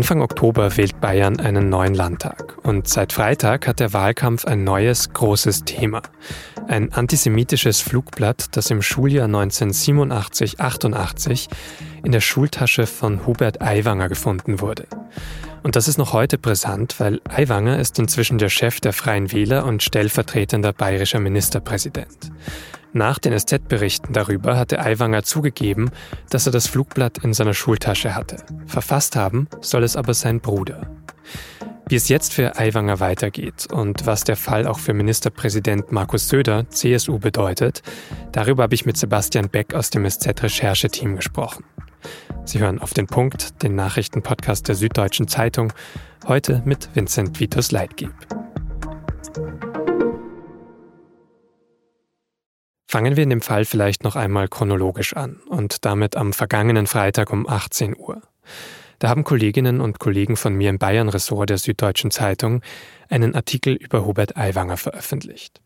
Anfang Oktober wählt Bayern einen neuen Landtag und seit Freitag hat der Wahlkampf ein neues, großes Thema. Ein antisemitisches Flugblatt, das im Schuljahr 1987-88 in der Schultasche von Hubert Aiwanger gefunden wurde. Und das ist noch heute brisant, weil Aiwanger ist inzwischen der Chef der Freien Wähler und stellvertretender bayerischer Ministerpräsident. Nach den SZ-Berichten darüber hatte Aiwanger zugegeben, dass er das Flugblatt in seiner Schultasche hatte. Verfasst haben soll es aber sein Bruder. Wie es jetzt für Aiwanger weitergeht und was der Fall auch für Ministerpräsident Markus Söder, CSU, bedeutet, darüber habe ich mit Sebastian Beck aus dem SZ-Rechercheteam gesprochen. Sie hören auf den Punkt, den Nachrichtenpodcast der Süddeutschen Zeitung, heute mit Vincent Vitus Leitgeb. Fangen wir in dem Fall vielleicht noch einmal chronologisch an und damit am vergangenen Freitag um 18 Uhr. Da haben Kolleginnen und Kollegen von mir im Bayern-Ressort der Süddeutschen Zeitung einen Artikel über Hubert Aiwanger veröffentlicht.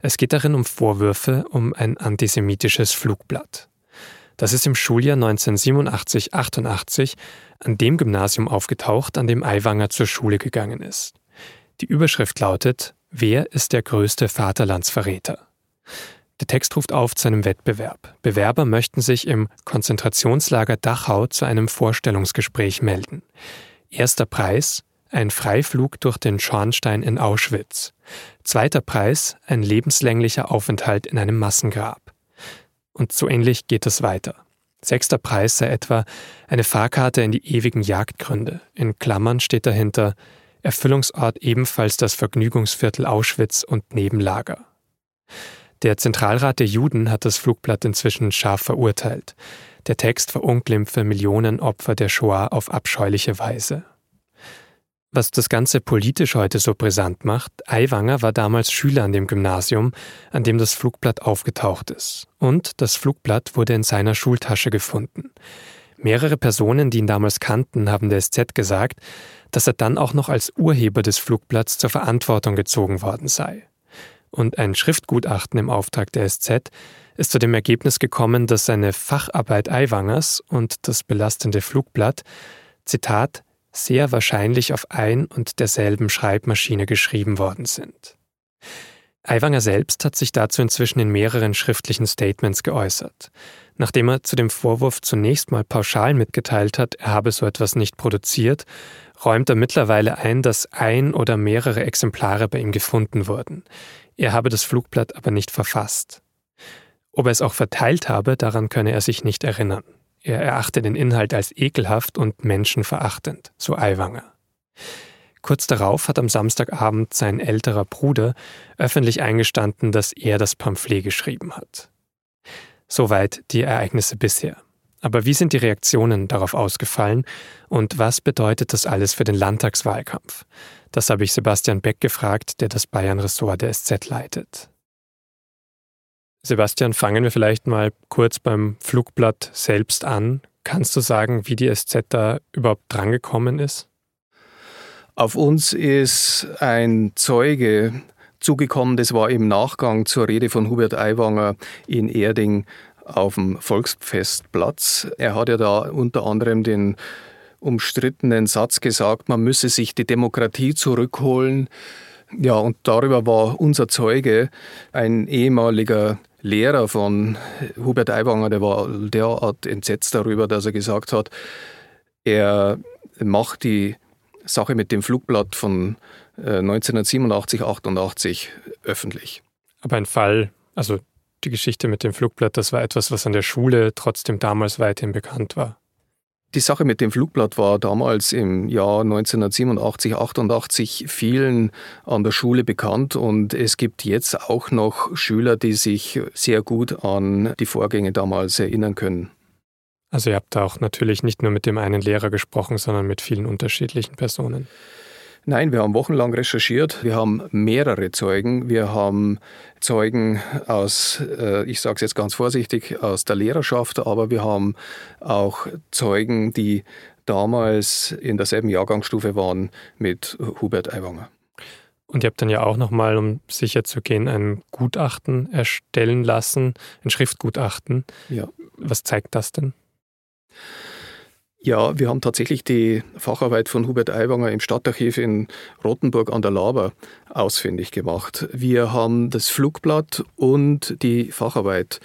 Es geht darin um Vorwürfe um ein antisemitisches Flugblatt. Das ist im Schuljahr 1987-88 an dem Gymnasium aufgetaucht, an dem Aiwanger zur Schule gegangen ist. Die Überschrift lautet Wer ist der größte Vaterlandsverräter? Der Text ruft auf zu einem Wettbewerb. Bewerber möchten sich im Konzentrationslager Dachau zu einem Vorstellungsgespräch melden. Erster Preis ein Freiflug durch den Schornstein in Auschwitz. Zweiter Preis ein lebenslänglicher Aufenthalt in einem Massengrab. Und so ähnlich geht es weiter. Sechster Preis sei etwa eine Fahrkarte in die ewigen Jagdgründe. In Klammern steht dahinter Erfüllungsort ebenfalls das Vergnügungsviertel Auschwitz und Nebenlager. Der Zentralrat der Juden hat das Flugblatt inzwischen scharf verurteilt. Der Text verunglimpfe Millionen Opfer der Shoah auf abscheuliche Weise. Was das Ganze politisch heute so brisant macht, Aiwanger war damals Schüler an dem Gymnasium, an dem das Flugblatt aufgetaucht ist. Und das Flugblatt wurde in seiner Schultasche gefunden. Mehrere Personen, die ihn damals kannten, haben der SZ gesagt, dass er dann auch noch als Urheber des Flugblatts zur Verantwortung gezogen worden sei und ein Schriftgutachten im Auftrag der SZ ist zu dem Ergebnis gekommen, dass seine Facharbeit Aiwangers und das belastende Flugblatt, Zitat, sehr wahrscheinlich auf ein und derselben Schreibmaschine geschrieben worden sind. Aiwanger selbst hat sich dazu inzwischen in mehreren schriftlichen Statements geäußert. Nachdem er zu dem Vorwurf zunächst mal pauschal mitgeteilt hat, er habe so etwas nicht produziert, räumt er mittlerweile ein, dass ein oder mehrere Exemplare bei ihm gefunden wurden. Er habe das Flugblatt aber nicht verfasst. Ob er es auch verteilt habe, daran könne er sich nicht erinnern. Er erachte den Inhalt als ekelhaft und menschenverachtend, so Aiwanger. Kurz darauf hat am Samstagabend sein älterer Bruder öffentlich eingestanden, dass er das Pamphlet geschrieben hat. Soweit die Ereignisse bisher. Aber wie sind die Reaktionen darauf ausgefallen und was bedeutet das alles für den Landtagswahlkampf? Das habe ich Sebastian Beck gefragt, der das Bayern-Ressort der SZ leitet. Sebastian, fangen wir vielleicht mal kurz beim Flugblatt selbst an. Kannst du sagen, wie die SZ da überhaupt drangekommen ist? Auf uns ist ein Zeuge zugekommen, das war im Nachgang zur Rede von Hubert Aiwanger in Erding auf dem Volksfestplatz. Er hat ja da unter anderem den umstrittenen Satz gesagt, man müsse sich die Demokratie zurückholen. Ja, und darüber war unser Zeuge, ein ehemaliger Lehrer von Hubert Aiwanger, der war derart entsetzt darüber, dass er gesagt hat, er macht die Sache mit dem Flugblatt von 1987, äh, 88 öffentlich. Aber ein Fall, also die Geschichte mit dem Flugblatt, das war etwas, was an der Schule trotzdem damals weithin bekannt war. Die Sache mit dem Flugblatt war damals im Jahr 1987, 88 vielen an der Schule bekannt und es gibt jetzt auch noch Schüler, die sich sehr gut an die Vorgänge damals erinnern können. Also ihr habt auch natürlich nicht nur mit dem einen Lehrer gesprochen, sondern mit vielen unterschiedlichen Personen. Nein, wir haben wochenlang recherchiert. Wir haben mehrere Zeugen. Wir haben Zeugen aus, äh, ich sage es jetzt ganz vorsichtig, aus der Lehrerschaft, aber wir haben auch Zeugen, die damals in derselben Jahrgangsstufe waren mit Hubert Aiwanger. Und ihr habt dann ja auch nochmal, um sicher zu gehen, ein Gutachten erstellen lassen, ein Schriftgutachten. Ja. Was zeigt das denn? Ja, wir haben tatsächlich die Facharbeit von Hubert Aiwanger im Stadtarchiv in Rothenburg an der Laber ausfindig gemacht. Wir haben das Flugblatt und die Facharbeit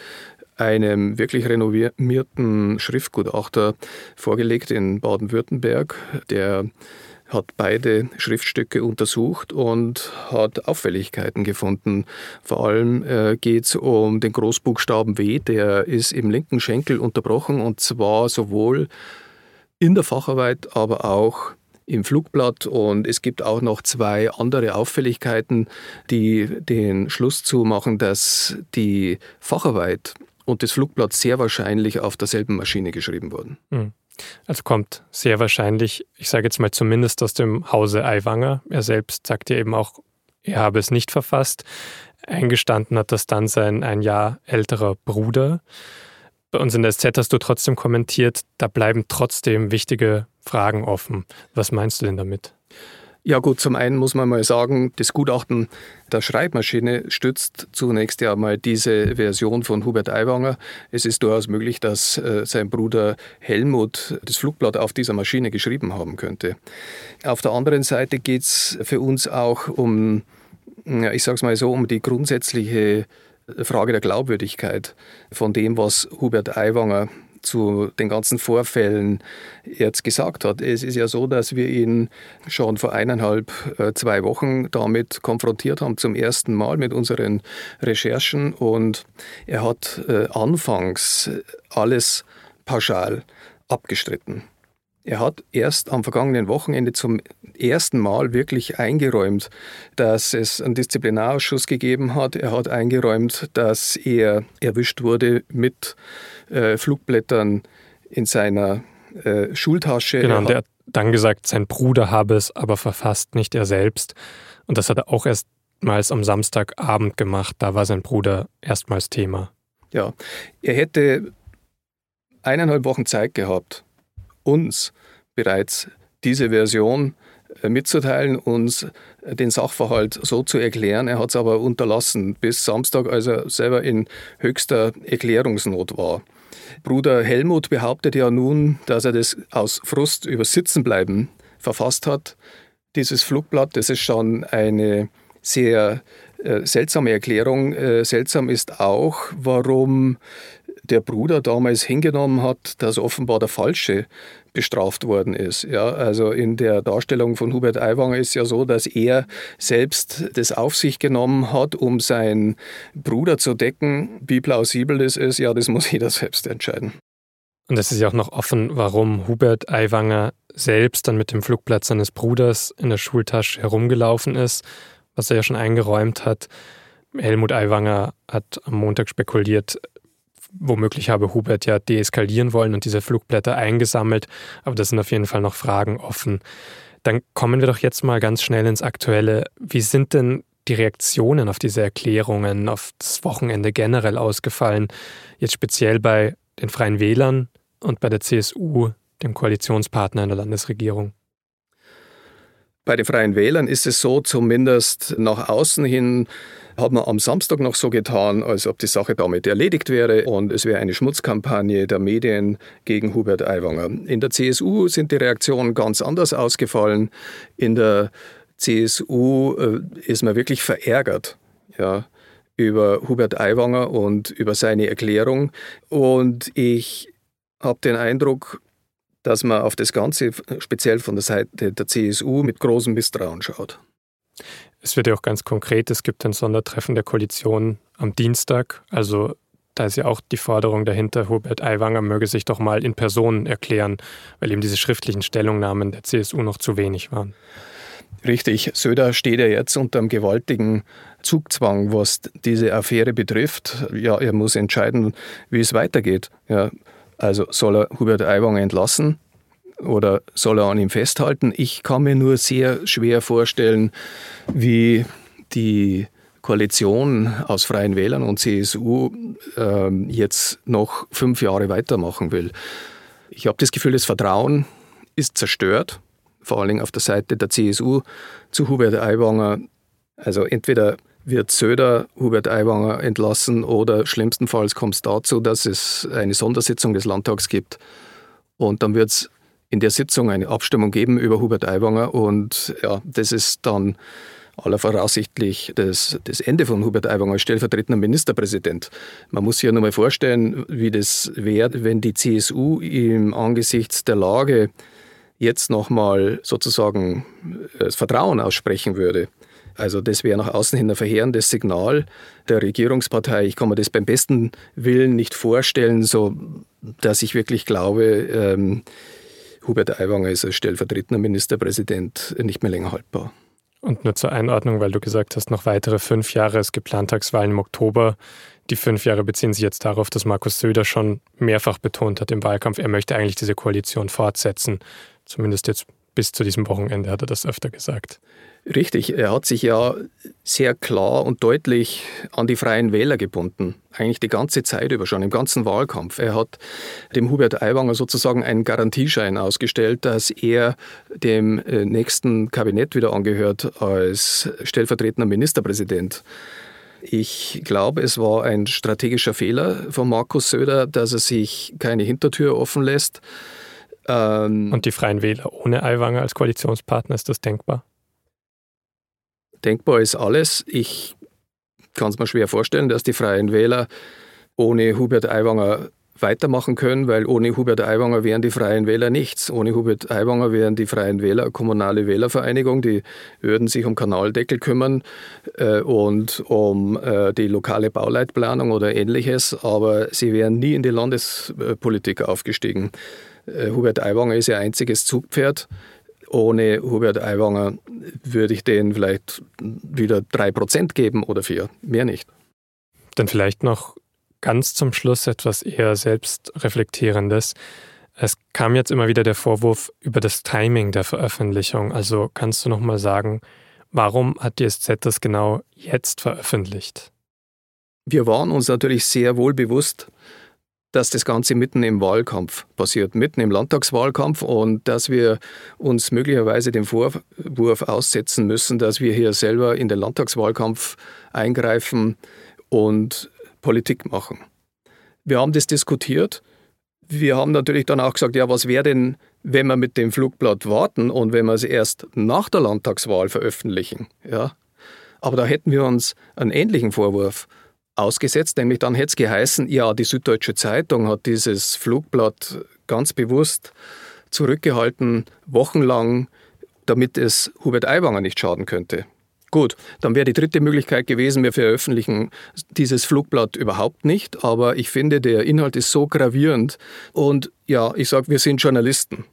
einem wirklich renommierten Schriftgutachter vorgelegt in Baden-Württemberg, der hat beide Schriftstücke untersucht und hat Auffälligkeiten gefunden. Vor allem äh, geht es um den Großbuchstaben W, der ist im linken Schenkel unterbrochen und zwar sowohl in der Facharbeit, aber auch im Flugblatt und es gibt auch noch zwei andere Auffälligkeiten, die den Schluss zumachen, dass die Facharbeit und das Flugblatt sehr wahrscheinlich auf derselben Maschine geschrieben wurden. Mhm. Also kommt sehr wahrscheinlich, ich sage jetzt mal zumindest aus dem Hause Aiwanger. Er selbst sagt ja eben auch, er habe es nicht verfasst. Eingestanden hat das dann sein ein Jahr älterer Bruder. Bei uns in der SZ hast du trotzdem kommentiert, da bleiben trotzdem wichtige Fragen offen. Was meinst du denn damit? Ja gut, zum einen muss man mal sagen, das Gutachten der Schreibmaschine stützt zunächst ja mal diese Version von Hubert Aiwanger. Es ist durchaus möglich, dass äh, sein Bruder Helmut das Flugblatt auf dieser Maschine geschrieben haben könnte. Auf der anderen Seite geht es für uns auch um, ich sage es mal so, um die grundsätzliche Frage der Glaubwürdigkeit von dem, was Hubert Aiwanger zu den ganzen Vorfällen jetzt gesagt hat. Es ist ja so, dass wir ihn schon vor eineinhalb, äh, zwei Wochen damit konfrontiert haben, zum ersten Mal mit unseren Recherchen. Und er hat äh, anfangs alles pauschal abgestritten. Er hat erst am vergangenen Wochenende zum ersten Mal wirklich eingeräumt, dass es einen Disziplinarausschuss gegeben hat. Er hat eingeräumt, dass er erwischt wurde mit äh, Flugblättern in seiner äh, Schultasche. Genau, und er hat dann gesagt, sein Bruder habe es aber verfasst, nicht er selbst. Und das hat er auch erstmals am Samstagabend gemacht. Da war sein Bruder erstmals Thema. Ja, er hätte eineinhalb Wochen Zeit gehabt, uns bereits diese Version äh, mitzuteilen, uns den Sachverhalt so zu erklären. Er hat es aber unterlassen bis Samstag, als er selber in höchster Erklärungsnot war. Bruder Helmut behauptet ja nun, dass er das aus Frust über Sitzenbleiben verfasst hat. Dieses Flugblatt, das ist schon eine sehr äh, seltsame Erklärung. Äh, seltsam ist auch, warum der Bruder damals hingenommen hat, dass offenbar der Falsche bestraft worden ist. Ja, also in der Darstellung von Hubert Aiwanger ist ja so, dass er selbst das auf sich genommen hat, um seinen Bruder zu decken. Wie plausibel das ist, ja, das muss jeder selbst entscheiden. Und es ist ja auch noch offen, warum Hubert Aiwanger selbst dann mit dem Flugblatt seines Bruders in der Schultasche herumgelaufen ist, was er ja schon eingeräumt hat. Helmut Aiwanger hat am Montag spekuliert, womöglich habe Hubert ja deeskalieren wollen und diese Flugblätter eingesammelt, aber das sind auf jeden Fall noch Fragen offen. Dann kommen wir doch jetzt mal ganz schnell ins Aktuelle. Wie sind denn die Reaktionen auf diese Erklärungen, auf das Wochenende generell ausgefallen? Jetzt speziell bei den Freien Wählern und bei der CSU, dem Koalitionspartner in der Landesregierung. Bei den Freien Wählern ist es so, zumindest nach außen hin, hat man am Samstag noch so getan, als ob die Sache damit erledigt wäre und es wäre eine Schmutzkampagne der Medien gegen Hubert Aiwanger. In der CSU sind die Reaktionen ganz anders ausgefallen. In der CSU äh, ist man wirklich verärgert. Ja, über Hubert Aiwanger und über seine Erklärung. Und ich habe den Eindruck, dass man auf das Ganze speziell von der Seite der CSU mit großem Misstrauen schaut. Es wird ja auch ganz konkret, es gibt ein Sondertreffen der Koalition am Dienstag. Also da ist ja auch die Forderung dahinter, Hubert Aiwanger möge sich doch mal in Person erklären, weil eben diese schriftlichen Stellungnahmen der CSU noch zu wenig waren. Richtig, Söder steht ja jetzt unter einem gewaltigen Zugzwang, was diese Affäre betrifft. Ja, er muss entscheiden, wie es weitergeht. Ja, also soll er Hubert Aiwanger entlassen oder soll er an ihm festhalten? Ich kann mir nur sehr schwer vorstellen, wie die Koalition aus Freien Wählern und CSU äh, jetzt noch fünf Jahre weitermachen will. Ich habe das Gefühl, das Vertrauen ist zerstört, vor allem auf der Seite der CSU zu Hubert Aiwanger. Also entweder wird Söder Hubert Aiwanger entlassen oder schlimmstenfalls kommt es dazu, dass es eine Sondersitzung des Landtags gibt und dann wird es in der Sitzung eine Abstimmung geben über Hubert Aiwanger und ja, das ist dann aller voraussichtlich das, das Ende von Hubert Aiwanger als stellvertretender Ministerpräsident. Man muss sich ja nur mal vorstellen, wie das wäre, wenn die CSU im Angesichts der Lage jetzt nochmal sozusagen äh, das Vertrauen aussprechen würde. Also das wäre nach außen hin ein verheerendes Signal der Regierungspartei. Ich kann mir das beim besten Willen nicht vorstellen, so dass ich wirklich glaube, ähm, Hubert Aiwanger ist als stellvertretender Ministerpräsident nicht mehr länger haltbar. Und nur zur Einordnung, weil du gesagt hast, noch weitere fünf Jahre. Es gibt Landtagswahlen im Oktober. Die fünf Jahre beziehen sich jetzt darauf, dass Markus Söder schon mehrfach betont hat im Wahlkampf, er möchte eigentlich diese Koalition fortsetzen. Zumindest jetzt bis zu diesem Wochenende hat er das öfter gesagt. Richtig, er hat sich ja sehr klar und deutlich an die freien Wähler gebunden. Eigentlich die ganze Zeit über schon, im ganzen Wahlkampf. Er hat dem Hubert Aiwanger sozusagen einen Garantieschein ausgestellt, dass er dem äh, nächsten Kabinett wieder angehört als stellvertretender Ministerpräsident. Ich glaube, es war ein strategischer Fehler von Markus Söder, dass er sich keine Hintertür offen lässt ähm, Und die Freien Wähler ohne Aiwanger als Koalitionspartner, ist das denkbar? Denkbar ist alles. Ich kann es mir schwer vorstellen, dass die Freien Wähler ohne Hubert Aiwanger weitermachen können, weil ohne Hubert Aiwanger wären die Freien Wähler nichts. Ohne Hubert Aiwanger wären die Freien Wähler eine kommunale Wählervereinigung, die würden sich um Kanaldeckel kümmern äh, und um äh, die lokale Bauleitplanung oder ähnliches, aber sie wären nie in die Landespolitik aufgestiegen. Äh, Hubert Aiwanger ist ihr einziges Zugpferd. Ohne Hubert Aiwanger würde ich denen vielleicht wieder drei Prozent geben oder vier, mehr nicht. Dann vielleicht noch ganz zum Schluss etwas eher selbstreflektierendes. Es kam jetzt immer wieder der Vorwurf über das Timing der Veröffentlichung. Also kannst du noch mal sagen, warum hat die SZ das genau jetzt veröffentlicht? Wir waren uns natürlich sehr wohl bewusst, dass das Ganze mitten im Wahlkampf passiert, mitten im Landtagswahlkampf und dass wir uns möglicherweise dem Vorwurf aussetzen müssen, dass wir hier selber in den Landtagswahlkampf eingreifen und Politik machen. Wir haben das diskutiert. Wir haben natürlich dann auch gesagt, ja, was wäre denn, wenn wir mit dem Flugblatt warten und wenn wir es erst nach der Landtagswahl veröffentlichen? Ja? Aber da hätten wir uns einen ähnlichen Vorwurf ausgesetzt, nämlich dann hätte es geheißen, ja, die Süddeutsche Zeitung hat dieses Flugblatt ganz bewusst zurückgehalten, wochenlang, damit es Hubert Aiwanger nicht schaden könnte. Gut, dann wäre die dritte Möglichkeit gewesen, wir veröffentlichen dieses Flugblatt überhaupt nicht, aber ich finde, der Inhalt ist so gravierend und ja, ich sage, wir sind Journalisten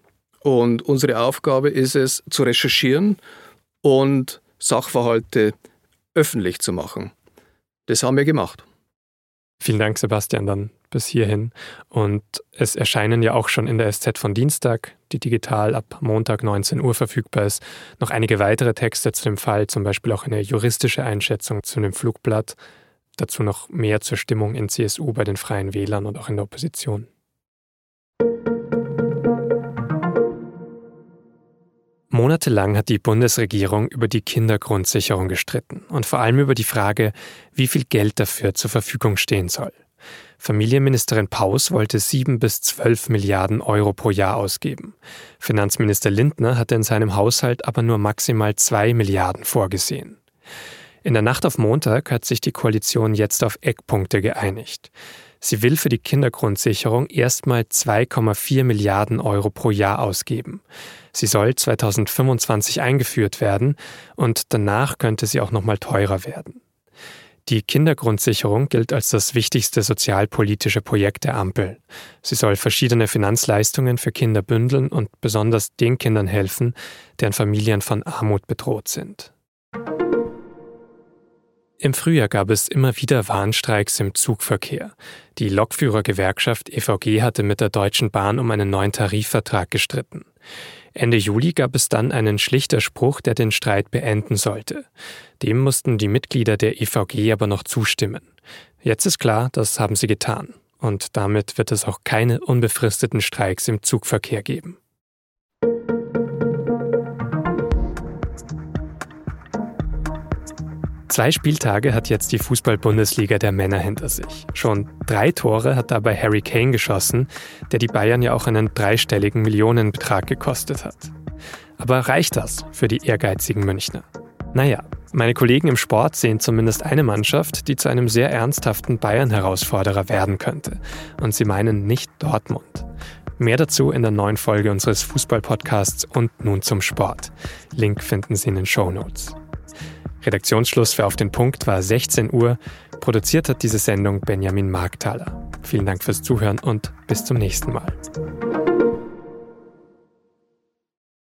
und unsere Aufgabe ist es, zu recherchieren und Sachverhalte öffentlich zu machen. Das haben wir gemacht. Vielen Dank, Sebastian, dann bis hierhin. Und es erscheinen ja auch schon in der SZ von Dienstag, die digital ab Montag 19 Uhr verfügbar ist, noch einige weitere Texte zu dem Fall, zum Beispiel auch eine juristische Einschätzung zu dem Flugblatt. Dazu noch mehr zur Stimmung in CSU bei den Freien Wählern und auch in der Opposition. Monatelang hat die Bundesregierung über die Kindergrundsicherung gestritten und vor allem über die Frage, wie viel Geld dafür zur Verfügung stehen soll. Familienministerin Paus wollte sieben bis zwölf Milliarden Euro pro Jahr ausgeben. Finanzminister Lindner hatte in seinem Haushalt aber nur maximal zwei Milliarden vorgesehen. In der Nacht auf Montag hat sich die Koalition jetzt auf Eckpunkte geeinigt. Sie will für die Kindergrundsicherung erstmal 2,4 Milliarden Euro pro Jahr ausgeben. Sie soll 2025 eingeführt werden und danach könnte sie auch noch mal teurer werden. Die Kindergrundsicherung gilt als das wichtigste sozialpolitische Projekt der Ampel. Sie soll verschiedene Finanzleistungen für Kinder bündeln und besonders den Kindern helfen, deren Familien von Armut bedroht sind. Im Frühjahr gab es immer wieder Warnstreiks im Zugverkehr. Die Lokführergewerkschaft EVG hatte mit der Deutschen Bahn um einen neuen Tarifvertrag gestritten. Ende Juli gab es dann einen Schlichterspruch, der den Streit beenden sollte. Dem mussten die Mitglieder der EVG aber noch zustimmen. Jetzt ist klar, das haben sie getan. Und damit wird es auch keine unbefristeten Streiks im Zugverkehr geben. Zwei Spieltage hat jetzt die Fußball-Bundesliga der Männer hinter sich. Schon drei Tore hat dabei Harry Kane geschossen, der die Bayern ja auch einen dreistelligen Millionenbetrag gekostet hat. Aber reicht das für die ehrgeizigen Münchner? Naja, meine Kollegen im Sport sehen zumindest eine Mannschaft, die zu einem sehr ernsthaften Bayern-Herausforderer werden könnte. Und sie meinen nicht Dortmund. Mehr dazu in der neuen Folge unseres Fußball-Podcasts und nun zum Sport. Link finden Sie in den Show Notes. Redaktionsschluss für Auf den Punkt war 16 Uhr. Produziert hat diese Sendung Benjamin Markthaler. Vielen Dank fürs Zuhören und bis zum nächsten Mal.